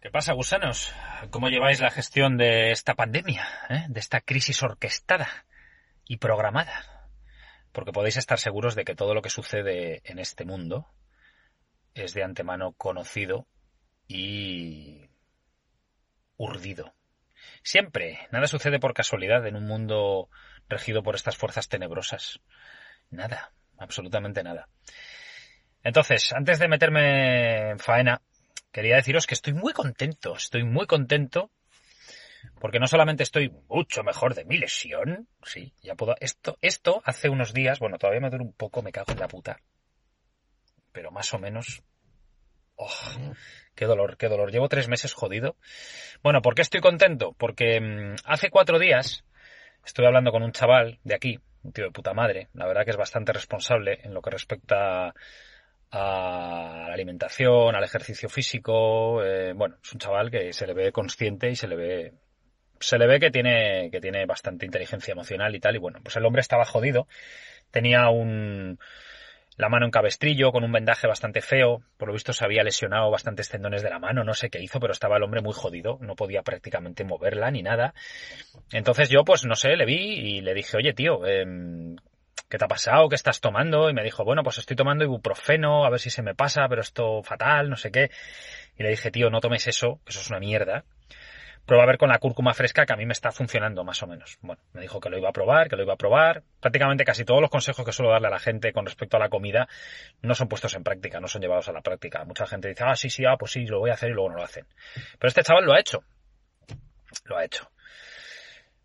¿Qué pasa, gusanos? ¿Cómo lleváis la gestión de esta pandemia, eh? de esta crisis orquestada y programada? Porque podéis estar seguros de que todo lo que sucede en este mundo es de antemano conocido y urdido. Siempre, nada sucede por casualidad en un mundo regido por estas fuerzas tenebrosas. Nada, absolutamente nada. Entonces, antes de meterme en faena, quería deciros que estoy muy contento, estoy muy contento porque no solamente estoy mucho mejor de mi lesión, sí, ya puedo, esto, esto hace unos días, bueno, todavía me duele un poco, me cago en la puta, pero más o menos, oh, qué dolor, qué dolor, llevo tres meses jodido. Bueno, ¿por qué estoy contento? Porque mmm, hace cuatro días estoy hablando con un chaval de aquí, un tío de puta madre, la verdad que es bastante responsable en lo que respecta a la alimentación, al ejercicio físico. Eh, bueno, es un chaval que se le ve consciente y se le ve se le ve que tiene que tiene bastante inteligencia emocional y tal y bueno, pues el hombre estaba jodido, tenía un la mano en cabestrillo con un vendaje bastante feo, por lo visto se había lesionado bastantes tendones de la mano, no sé qué hizo, pero estaba el hombre muy jodido, no podía prácticamente moverla ni nada. Entonces yo pues no sé, le vi y le dije, "Oye, tío, eh, ¿qué te ha pasado? ¿Qué estás tomando? Y me dijo, bueno, pues estoy tomando ibuprofeno, a ver si se me pasa, pero esto fatal, no sé qué. Y le dije, tío, no tomes eso, eso es una mierda. Prueba a ver con la cúrcuma fresca que a mí me está funcionando más o menos. Bueno, me dijo que lo iba a probar, que lo iba a probar. Prácticamente casi todos los consejos que suelo darle a la gente con respecto a la comida no son puestos en práctica, no son llevados a la práctica. Mucha gente dice, ah, sí, sí, ah, pues sí, lo voy a hacer y luego no lo hacen. Pero este chaval lo ha hecho. Lo ha hecho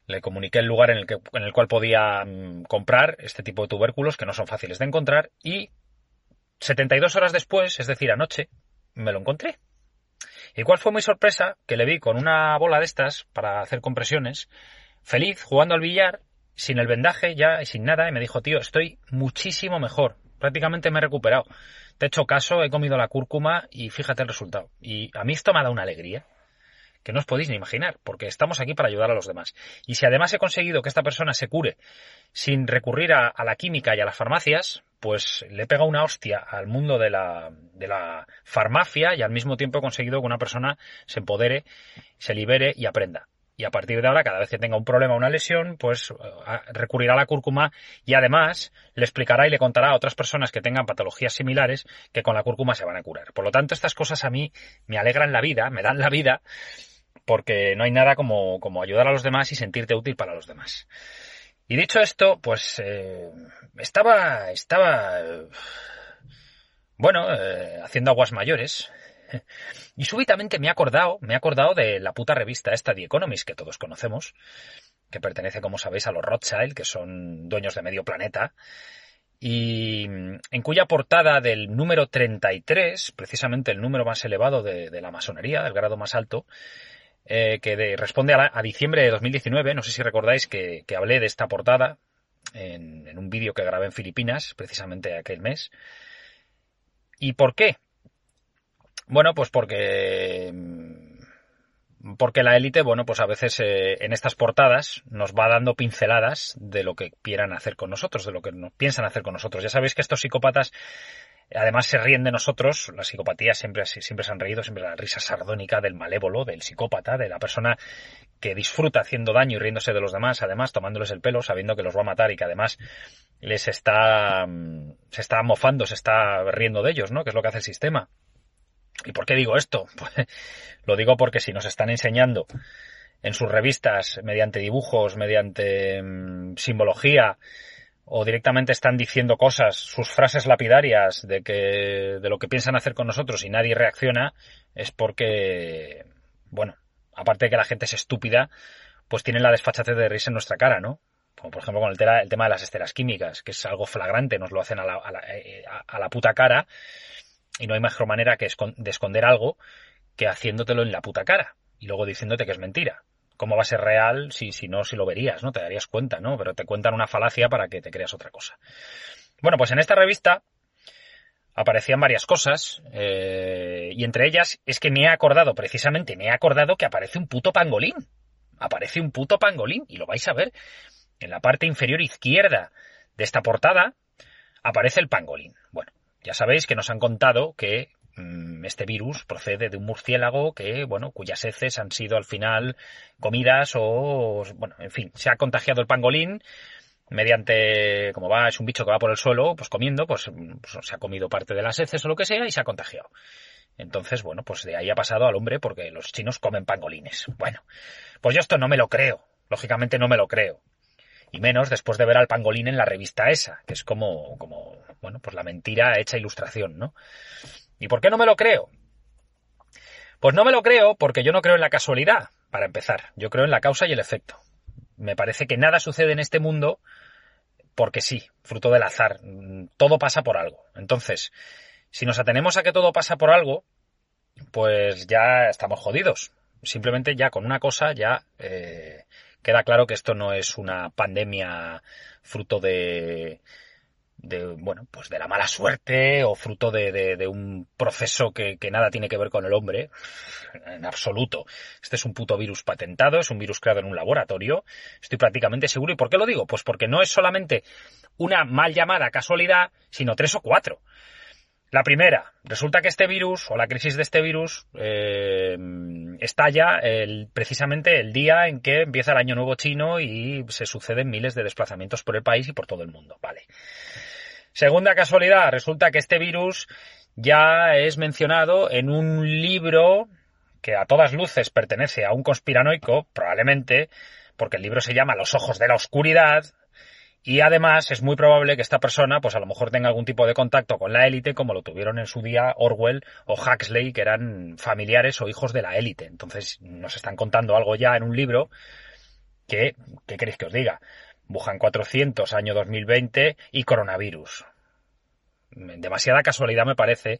le comuniqué el lugar en el, que, en el cual podía um, comprar este tipo de tubérculos que no son fáciles de encontrar y 72 horas después, es decir, anoche, me lo encontré. ¿Y cuál fue mi sorpresa? Que le vi con una bola de estas para hacer compresiones, feliz, jugando al billar, sin el vendaje ya y sin nada, y me dijo, tío, estoy muchísimo mejor. Prácticamente me he recuperado. Te he hecho caso, he comido la cúrcuma y fíjate el resultado. Y a mí esto me ha dado una alegría que no os podéis ni imaginar, porque estamos aquí para ayudar a los demás. Y si además he conseguido que esta persona se cure sin recurrir a, la química y a las farmacias, pues le pega una hostia al mundo de la, de la farmacia y al mismo tiempo he conseguido que una persona se empodere, se libere y aprenda. Y a partir de ahora, cada vez que tenga un problema o una lesión, pues recurrirá a la cúrcuma y además le explicará y le contará a otras personas que tengan patologías similares que con la cúrcuma se van a curar. Por lo tanto, estas cosas a mí me alegran la vida, me dan la vida porque no hay nada como, como ayudar a los demás y sentirte útil para los demás. Y dicho esto, pues eh, estaba, estaba, eh, bueno, eh, haciendo aguas mayores. Y súbitamente me he acordado, me he acordado de la puta revista esta The Economist que todos conocemos, que pertenece, como sabéis, a los Rothschild, que son dueños de medio planeta, y en cuya portada del número 33, precisamente el número más elevado de, de la masonería, el grado más alto, eh, que de, responde a, la, a, diciembre de 2019. No sé si recordáis que, que hablé de esta portada en, en un vídeo que grabé en Filipinas, precisamente aquel mes. ¿Y por qué? Bueno, pues porque porque la élite, bueno, pues a veces eh, en estas portadas nos va dando pinceladas de lo que quieran hacer con nosotros, de lo que nos piensan hacer con nosotros. Ya sabéis que estos psicópatas Además se ríen de nosotros, la psicopatía siempre, siempre se han reído, siempre la risa sardónica del malévolo, del psicópata, de la persona que disfruta haciendo daño y riéndose de los demás, además tomándoles el pelo, sabiendo que los va a matar y que además les está, se está mofando, se está riendo de ellos, ¿no? Que es lo que hace el sistema. ¿Y por qué digo esto? Pues lo digo porque si nos están enseñando en sus revistas, mediante dibujos, mediante mmm, simbología, o directamente están diciendo cosas, sus frases lapidarias de que de lo que piensan hacer con nosotros y nadie reacciona, es porque bueno, aparte de que la gente es estúpida, pues tienen la desfachatez de reírse en nuestra cara, ¿no? Como por ejemplo con el, tema de las esteras químicas, que es algo flagrante, nos lo hacen a la, a la, a la puta cara, y no hay mejor manera que de esconder algo que haciéndotelo en la puta cara y luego diciéndote que es mentira cómo va a ser real si, si no, si lo verías, ¿no? Te darías cuenta, ¿no? Pero te cuentan una falacia para que te creas otra cosa. Bueno, pues en esta revista aparecían varias cosas eh, y entre ellas es que me he acordado, precisamente me he acordado que aparece un puto pangolín. Aparece un puto pangolín y lo vais a ver. En la parte inferior izquierda de esta portada aparece el pangolín. Bueno, ya sabéis que nos han contado que este virus procede de un murciélago que, bueno, cuyas heces han sido al final comidas o, bueno, en fin, se ha contagiado el pangolín mediante, como va, es un bicho que va por el suelo, pues comiendo, pues, pues se ha comido parte de las heces o lo que sea y se ha contagiado. Entonces, bueno, pues de ahí ha pasado al hombre porque los chinos comen pangolines. Bueno, pues yo esto no me lo creo. Lógicamente no me lo creo. Y menos después de ver al pangolín en la revista esa, que es como, como, bueno, pues la mentira hecha ilustración, ¿no? ¿Y por qué no me lo creo? Pues no me lo creo porque yo no creo en la casualidad, para empezar. Yo creo en la causa y el efecto. Me parece que nada sucede en este mundo porque sí, fruto del azar. Todo pasa por algo. Entonces, si nos atenemos a que todo pasa por algo, pues ya estamos jodidos. Simplemente ya con una cosa ya eh, queda claro que esto no es una pandemia fruto de, de bueno, pues de la mala suerte o fruto de, de, un proceso que, que, nada tiene que ver con el hombre, en absoluto. Este es un puto virus patentado, es un virus creado en un laboratorio, estoy prácticamente seguro. ¿Y por qué lo digo? Pues porque no es solamente una mal llamada casualidad, sino tres o cuatro. La primera, resulta que este virus o la crisis de este virus eh, estalla el, precisamente el día en que empieza el año nuevo chino y se suceden miles de desplazamientos por el país y por todo el mundo. Vale. Segunda casualidad, resulta que este virus ya es mencionado en un libro que a todas luces pertenece a un conspiranoico, probablemente, porque el libro se llama Los ojos de la oscuridad, y además es muy probable que esta persona, pues a lo mejor tenga algún tipo de contacto con la élite, como lo tuvieron en su día Orwell o Huxley, que eran familiares o hijos de la élite. Entonces nos están contando algo ya en un libro que, ¿qué queréis que os diga? Wuhan 400, año 2020 y coronavirus. Demasiada casualidad me parece,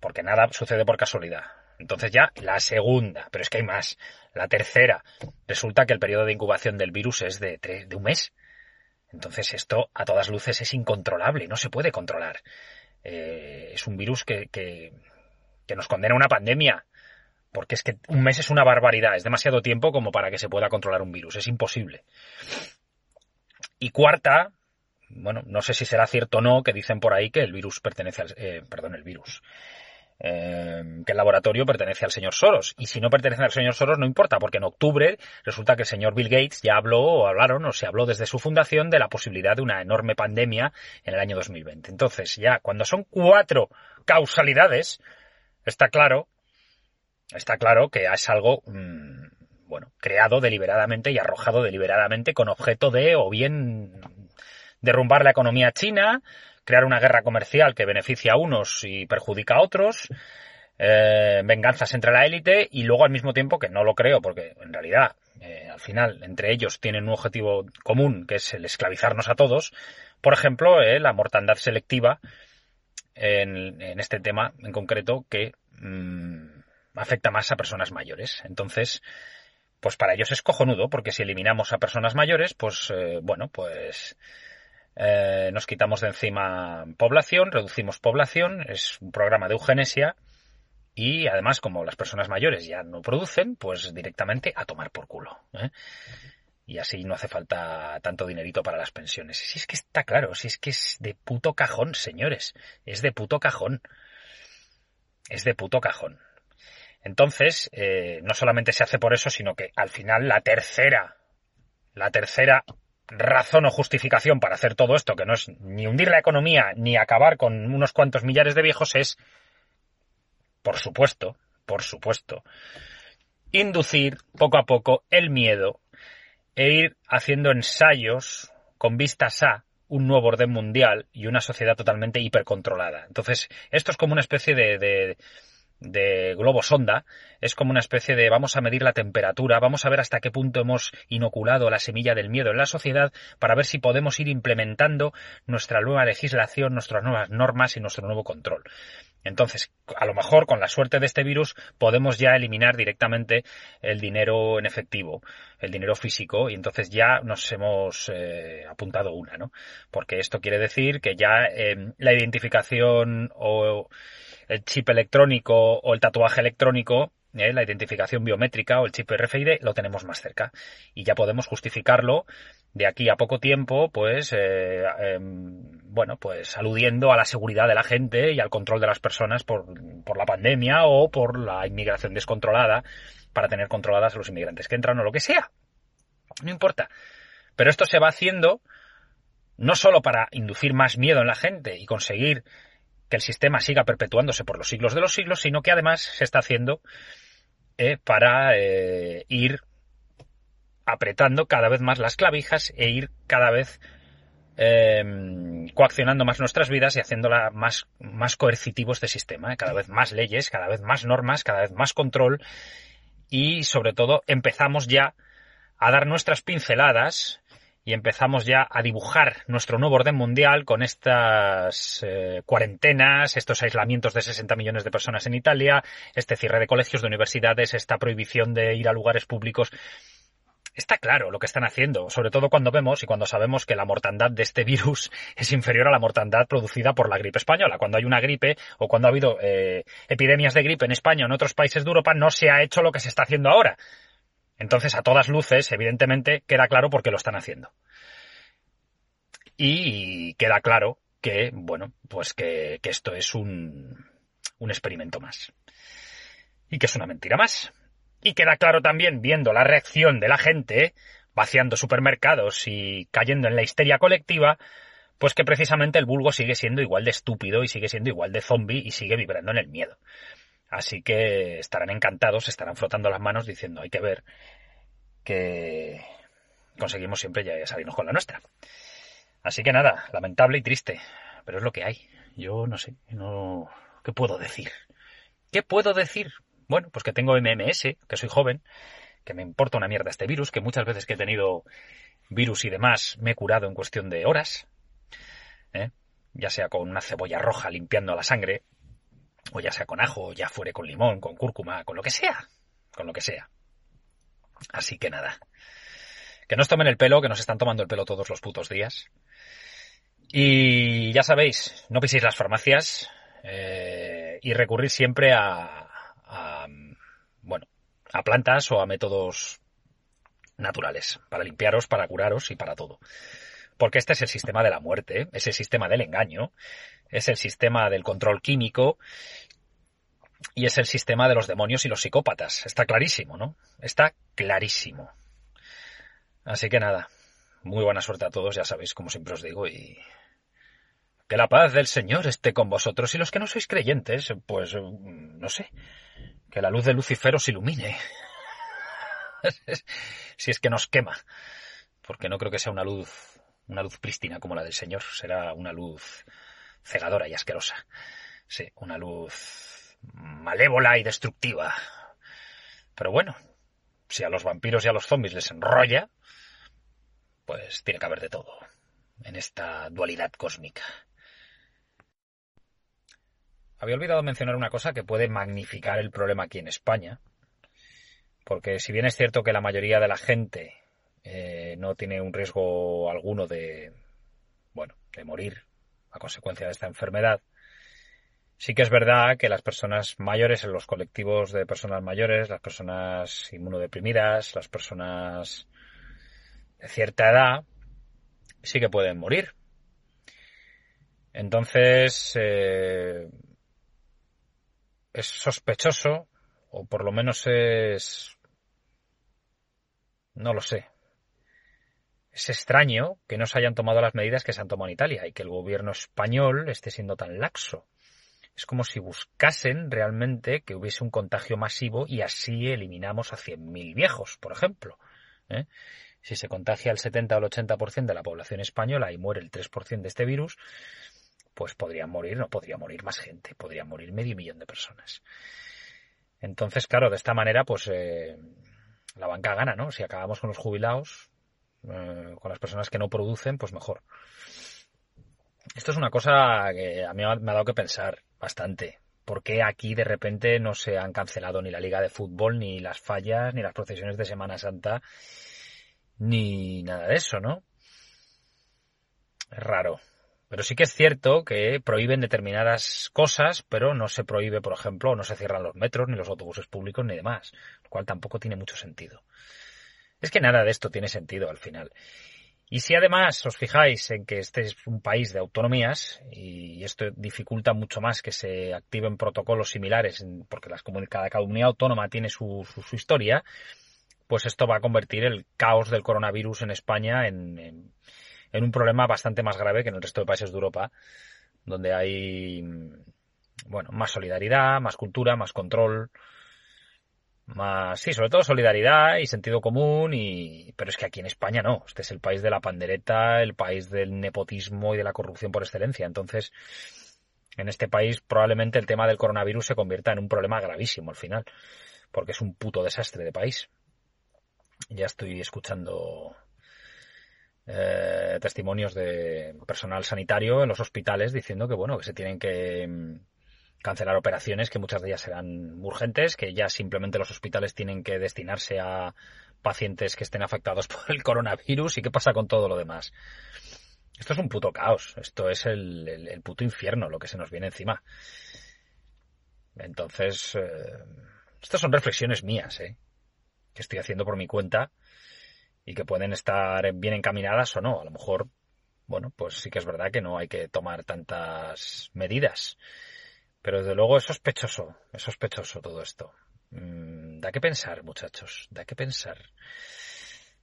porque nada sucede por casualidad. Entonces ya la segunda, pero es que hay más. La tercera, resulta que el periodo de incubación del virus es de, de un mes. Entonces esto a todas luces es incontrolable, no se puede controlar. Eh, es un virus que, que, que nos condena a una pandemia, porque es que un mes es una barbaridad, es demasiado tiempo como para que se pueda controlar un virus, es imposible. Y cuarta, bueno, no sé si será cierto o no, que dicen por ahí que el virus pertenece al, eh, perdón, el virus, eh, que el laboratorio pertenece al señor Soros. Y si no pertenece al señor Soros, no importa, porque en octubre resulta que el señor Bill Gates ya habló o hablaron o se habló desde su fundación de la posibilidad de una enorme pandemia en el año 2020. Entonces, ya cuando son cuatro causalidades, está claro, está claro que es algo, mmm, bueno, creado deliberadamente y arrojado deliberadamente con objeto de o bien derrumbar la economía china, crear una guerra comercial que beneficia a unos y perjudica a otros, eh, venganzas entre la élite y luego al mismo tiempo que no lo creo porque en realidad eh, al final entre ellos tienen un objetivo común que es el esclavizarnos a todos, por ejemplo eh, la mortandad selectiva en, este tema en concreto que mmm, afecta más a personas mayores. Entonces, pues para ellos es cojonudo porque si eliminamos a personas mayores, pues eh, bueno, pues eh, nos quitamos de encima población, reducimos población, es un programa de eugenesia y además como las personas mayores ya no producen, pues directamente a tomar por culo. ¿eh? Y así no hace falta tanto dinerito para las pensiones. Si es que está claro, si es que es de puto cajón, señores, es de puto cajón. Es de puto cajón. Entonces, eh, no solamente se hace por eso, sino que al final la tercera, la tercera razón o justificación para hacer todo esto, que no es ni hundir la economía ni acabar con unos cuantos millares de viejos, es, por supuesto, por supuesto, inducir poco a poco el miedo e ir haciendo ensayos con vistas a un nuevo orden mundial y una sociedad totalmente hipercontrolada. Entonces, esto es como una especie de, de de globo sonda es como una especie de vamos a medir la temperatura, vamos a ver hasta qué punto hemos inoculado la semilla del miedo en la sociedad para ver si podemos ir implementando nuestra nueva legislación, nuestras nuevas normas y nuestro nuevo control. Entonces, a lo mejor con la suerte de este virus podemos ya eliminar directamente el dinero en efectivo, el dinero físico, y entonces ya nos hemos eh, apuntado una, ¿no? Porque esto quiere decir que ya eh, la identificación o el chip electrónico o el tatuaje electrónico, eh, la identificación biométrica o el chip RFID, lo tenemos más cerca. Y ya podemos justificarlo de aquí a poco tiempo, pues, eh, em, bueno, pues aludiendo a la seguridad de la gente y al control de las personas por, por la pandemia o por la inmigración descontrolada para tener controladas a los inmigrantes que entran o lo que sea. No importa. Pero esto se va haciendo no solo para inducir más miedo en la gente y conseguir que el sistema siga perpetuándose por los siglos de los siglos, sino que además se está haciendo eh, para eh, ir apretando cada vez más las clavijas e ir cada vez em, coaccionando más nuestras vidas y haciéndola más, más coercitivo este sistema. Cada vez más leyes, cada vez más normas, cada vez más control y sobre todo empezamos ya a dar nuestras pinceladas y empezamos ya a dibujar nuestro nuevo orden mundial con estas eh, cuarentenas, estos aislamientos de 60 millones de personas en Italia, este cierre de colegios, de universidades, esta prohibición de ir a lugares públicos. Está claro lo que están haciendo, sobre todo cuando vemos y cuando sabemos que la mortandad de este virus es inferior a la mortandad producida por la gripe española. Cuando hay una gripe o cuando ha habido eh, epidemias de gripe en España o en otros países de Europa, no se ha hecho lo que se está haciendo ahora. Entonces, a todas luces, evidentemente, queda claro por qué lo están haciendo. Y queda claro que, bueno, pues que, esto es un, un experimento más. Y que es una mentira más. Y queda claro también, viendo la reacción de la gente, vaciando supermercados y cayendo en la histeria colectiva, pues que precisamente el vulgo sigue siendo igual de estúpido y sigue siendo igual de zombie y sigue vibrando en el miedo. Así que estarán encantados, estarán frotando las manos diciendo hay que ver que conseguimos siempre ya salirnos con la nuestra. Así que nada, lamentable y triste, pero es lo que hay. Yo no sé, no ¿qué puedo decir? ¿Qué puedo decir? Bueno, pues que tengo MMS, que soy joven, que me importa una mierda este virus, que muchas veces que he tenido virus y demás me he curado en cuestión de horas, ¿eh? ya sea con una cebolla roja limpiando la sangre, o ya sea con ajo, ya fuere con limón, con cúrcuma, con lo que sea, con lo que sea. Así que nada. Que nos tomen el pelo, que nos están tomando el pelo todos los putos días. Y ya sabéis, no piséis las farmacias eh, y recurrir siempre a, a, bueno, a plantas o a métodos naturales para limpiaros, para curaros y para todo. Porque este es el sistema de la muerte, es el sistema del engaño, es el sistema del control químico y es el sistema de los demonios y los psicópatas. Está clarísimo, ¿no? Está clarísimo. Así que nada, muy buena suerte a todos, ya sabéis, como siempre os digo, y que la paz del Señor esté con vosotros y los que no sois creyentes, pues no sé, que la luz de Lucifer os ilumine. si es que nos quema, porque no creo que sea una luz, una luz prístina como la del Señor, será una luz cegadora y asquerosa. Sí, una luz malévola y destructiva. Pero bueno, si a los vampiros y a los zombies les enrolla, pues tiene que haber de todo en esta dualidad cósmica. Había olvidado mencionar una cosa que puede magnificar el problema aquí en España, porque si bien es cierto que la mayoría de la gente eh, no tiene un riesgo alguno de, bueno, de morir a consecuencia de esta enfermedad, sí que es verdad que las personas mayores, en los colectivos de personas mayores, las personas inmunodeprimidas, las personas de cierta edad, sí que pueden morir. Entonces, eh, es sospechoso, o por lo menos es... no lo sé. Es extraño que no se hayan tomado las medidas que se han tomado en Italia y que el gobierno español esté siendo tan laxo. Es como si buscasen realmente que hubiese un contagio masivo y así eliminamos a 100.000 viejos, por ejemplo. ¿eh? Si se contagia el 70 o el 80% de la población española y muere el 3% de este virus, pues podría morir, no podría morir más gente, podría morir medio millón de personas. Entonces, claro, de esta manera, pues eh, la banca gana, ¿no? Si acabamos con los jubilados, eh, con las personas que no producen, pues mejor. Esto es una cosa que a mí me ha dado que pensar bastante. ¿Por qué aquí de repente no se han cancelado ni la liga de fútbol, ni las fallas, ni las procesiones de Semana Santa, ni nada de eso, ¿no? Es raro. Pero sí que es cierto que prohíben determinadas cosas, pero no se prohíbe, por ejemplo, no se cierran los metros, ni los autobuses públicos, ni demás, lo cual tampoco tiene mucho sentido. Es que nada de esto tiene sentido al final. Y si además os fijáis en que este es un país de autonomías y esto dificulta mucho más que se activen protocolos similares, porque las cada comunidad autónoma tiene su, su, historia, pues esto va a convertir el caos del coronavirus en España en, en, un problema bastante más grave que en el resto de países de Europa, donde hay bueno más solidaridad, más cultura, más control, más, sí, sobre todo solidaridad y sentido común y, pero es que aquí en España no. Este es el país de la pandereta, el país del nepotismo y de la corrupción por excelencia. Entonces, en este país probablemente el tema del coronavirus se convierta en un problema gravísimo al final, porque es un puto desastre de país. Ya estoy escuchando eh, testimonios de personal sanitario en los hospitales diciendo que bueno, que se tienen que cancelar operaciones que muchas de ellas serán urgentes, que ya simplemente los hospitales tienen que destinarse a pacientes que estén afectados por el coronavirus y qué pasa con todo lo demás. Esto es un puto caos, esto es el, puto infierno lo que se nos viene encima. Entonces, eh, estas son reflexiones mías, ¿eh? que estoy haciendo por mi cuenta y que pueden estar bien encaminadas o no. A lo mejor, bueno, pues sí que es verdad que no hay que tomar tantas medidas. Pero desde luego es sospechoso, es sospechoso todo esto. Mm, da que pensar, muchachos, da que pensar.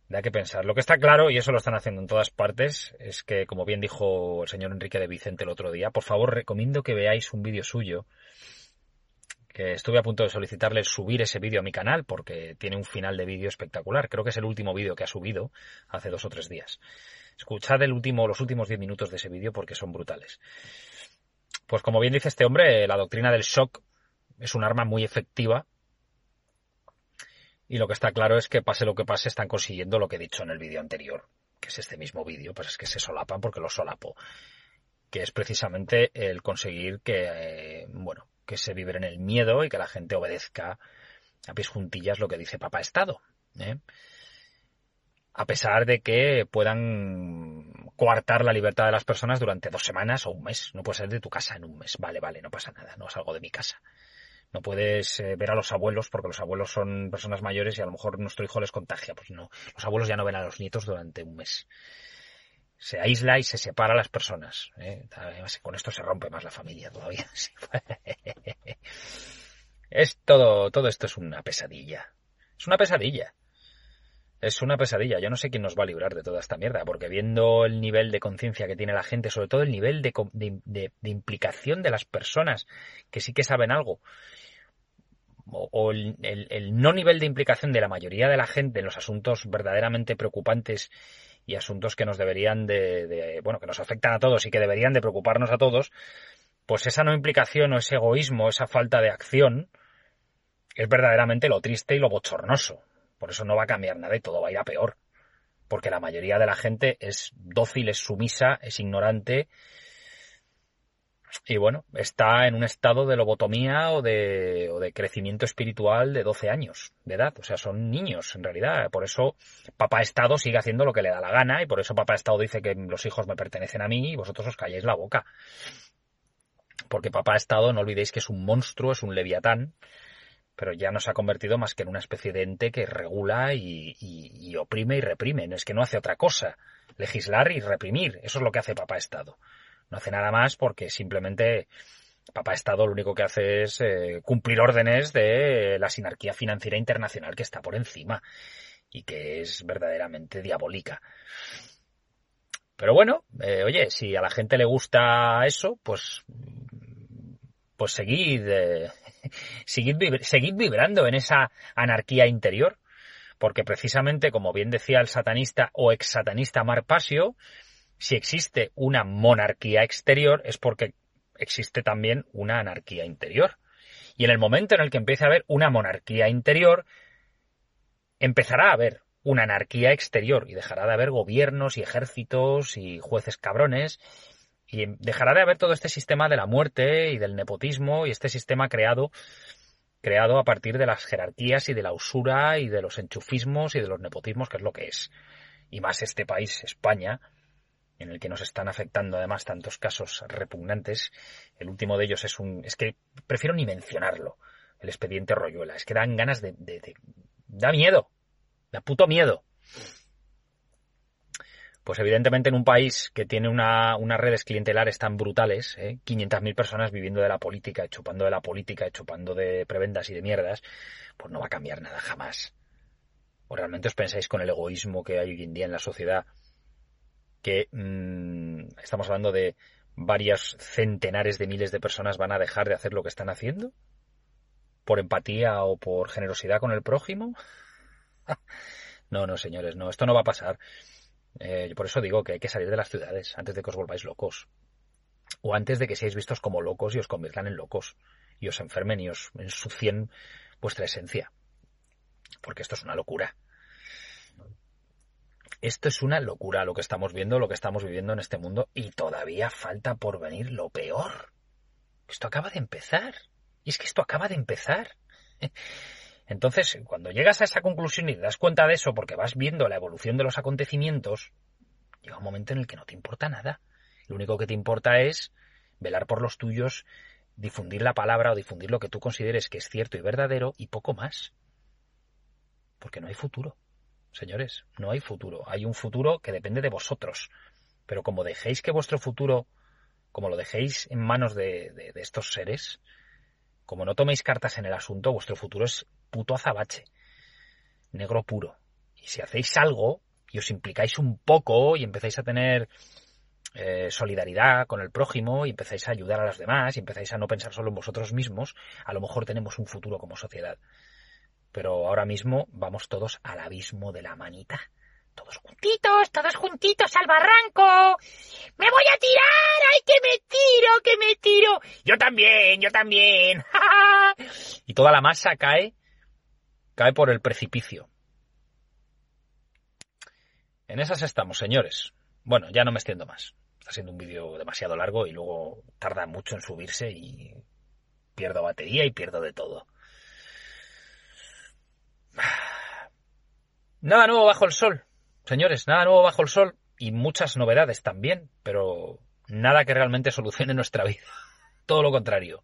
Da que pensar. Lo que está claro, y eso lo están haciendo en todas partes, es que, como bien dijo el señor Enrique de Vicente el otro día, por favor recomiendo que veáis un vídeo suyo, que estuve a punto de solicitarle subir ese vídeo a mi canal, porque tiene un final de vídeo espectacular. Creo que es el último vídeo que ha subido hace dos o tres días. Escuchad el último, los últimos diez minutos de ese vídeo porque son brutales. Pues como bien dice este hombre, la doctrina del shock es un arma muy efectiva. Y lo que está claro es que pase lo que pase, están consiguiendo lo que he dicho en el vídeo anterior, que es este mismo vídeo, pues es que se solapan porque lo solapo. Que es precisamente el conseguir que, eh, bueno, que se vibre en el miedo y que la gente obedezca a pies juntillas lo que dice Papá Estado. ¿eh? a pesar de que puedan coartar la libertad de las personas durante dos semanas o un mes. No puedes salir de tu casa en un mes. Vale, vale, no pasa nada, no salgo de mi casa. No puedes eh, ver a los abuelos porque los abuelos son personas mayores y a lo mejor nuestro hijo les contagia. Pues no, los abuelos ya no ven a los nietos durante un mes. Se aísla y se separa a las personas. ¿eh? Con esto se rompe más la familia todavía. es todo, todo esto es una pesadilla. Es una pesadilla es una pesadilla. Yo no sé quién nos va a librar de toda esta mierda, porque viendo el nivel de conciencia que tiene la gente, sobre todo el nivel de, implicación de las personas que sí que saben algo, o, el, no nivel de implicación de la mayoría de la gente en los asuntos verdaderamente preocupantes y asuntos que nos deberían de, bueno, que nos afectan a todos y que deberían de preocuparnos a todos, pues esa no implicación o ese egoísmo, esa falta de acción, es verdaderamente lo triste y lo bochornoso. Por eso no va a cambiar nada y todo va a ir a peor. Porque la mayoría de la gente es dócil, es sumisa, es ignorante. Y bueno, está en un estado de lobotomía o de, o de crecimiento espiritual de 12 años de edad. O sea, son niños en realidad. Por eso papá Estado sigue haciendo lo que le da la gana y por eso papá Estado dice que los hijos me pertenecen a mí y vosotros os calláis la boca. Porque papá Estado, no olvidéis que es un monstruo, es un leviatán pero ya no se ha convertido más que en una especie de ente que regula y, oprime y reprime. No es que no hace otra cosa, legislar y reprimir. Eso es lo que hace Papá Estado. No hace nada más porque simplemente Papá Estado lo único que hace es eh, cumplir órdenes de la sinarquía financiera internacional que está por encima y que es verdaderamente diabólica. Pero bueno, eh, oye, si a la gente le gusta eso, pues pues seguid eh, seguid, vibrando en esa anarquía interior, porque precisamente, como bien decía el satanista o ex satanista Pasio, si existe una monarquía exterior es porque existe también una anarquía interior. Y en el momento en el que empiece a haber una monarquía interior, empezará a haber una anarquía exterior y dejará de haber gobiernos y ejércitos y jueces cabrones y dejará de haber todo este sistema de la muerte y del nepotismo y este sistema creado creado a partir de las jerarquías y de la usura y de los enchufismos y de los nepotismos, que es lo que es. Y más este país, España, en el que nos están afectando además tantos casos repugnantes. El último de ellos es un... es que prefiero ni mencionarlo, el expediente Royuela. Es que dan ganas de... de, de da miedo, da puto miedo. Pues evidentemente en un país que tiene una, unas redes clientelares tan brutales, ¿eh? 500.000 personas viviendo de la política, chupando de la política, chupando de prebendas y de mierdas, pues no va a cambiar nada jamás. ¿O realmente os pensáis con el egoísmo que hay hoy en día en la sociedad que mmm, estamos hablando de varios centenares de miles de personas van a dejar de hacer lo que están haciendo? ¿Por empatía o por generosidad con el prójimo? no, no, señores, no, esto no va a pasar. Eh, por eso digo que hay que salir de las ciudades antes de que os volváis locos. O antes de que seáis vistos como locos y os conviertan en locos. Y os enfermen y os ensucien vuestra esencia. Porque esto es una locura. Esto es una locura lo que estamos viendo, lo que estamos viviendo en este mundo. Y todavía falta por venir lo peor. Esto acaba de empezar. Y es que esto acaba de empezar. Entonces, cuando llegas a esa conclusión y te das cuenta de eso, porque vas viendo la evolución de los acontecimientos, llega un momento en el que no te importa nada. Lo único que te importa es velar por los tuyos, difundir la palabra o difundir lo que tú consideres que es cierto y verdadero y poco más. Porque no hay futuro. Señores, no hay futuro. Hay un futuro que depende de vosotros. Pero como dejéis que vuestro futuro, como lo dejéis en manos de, de, estos seres, como no toméis cartas en el asunto, vuestro futuro es puto azabache, negro puro. Y si hacéis algo y os implicáis un poco y empezáis a tener eh, solidaridad con el prójimo y empezáis a ayudar a los demás y empezáis a no pensar solo en vosotros mismos, a lo mejor tenemos un futuro como sociedad. Pero ahora mismo vamos todos al abismo de la manita. Todos juntitos, todos juntitos al barranco. ¡Me voy a tirar! ¡Ay, que me tiro, que me tiro! Yo también, yo también. y toda la masa cae, cae por el precipicio. En esas estamos, señores. Bueno, ya no me extiendo más. Está siendo un vídeo demasiado largo y luego tarda mucho en subirse y pierdo batería y pierdo de todo. Nada nuevo bajo el sol. Señores, nada nuevo bajo el sol y muchas novedades también, pero nada que realmente solucione nuestra vida. Todo lo contrario.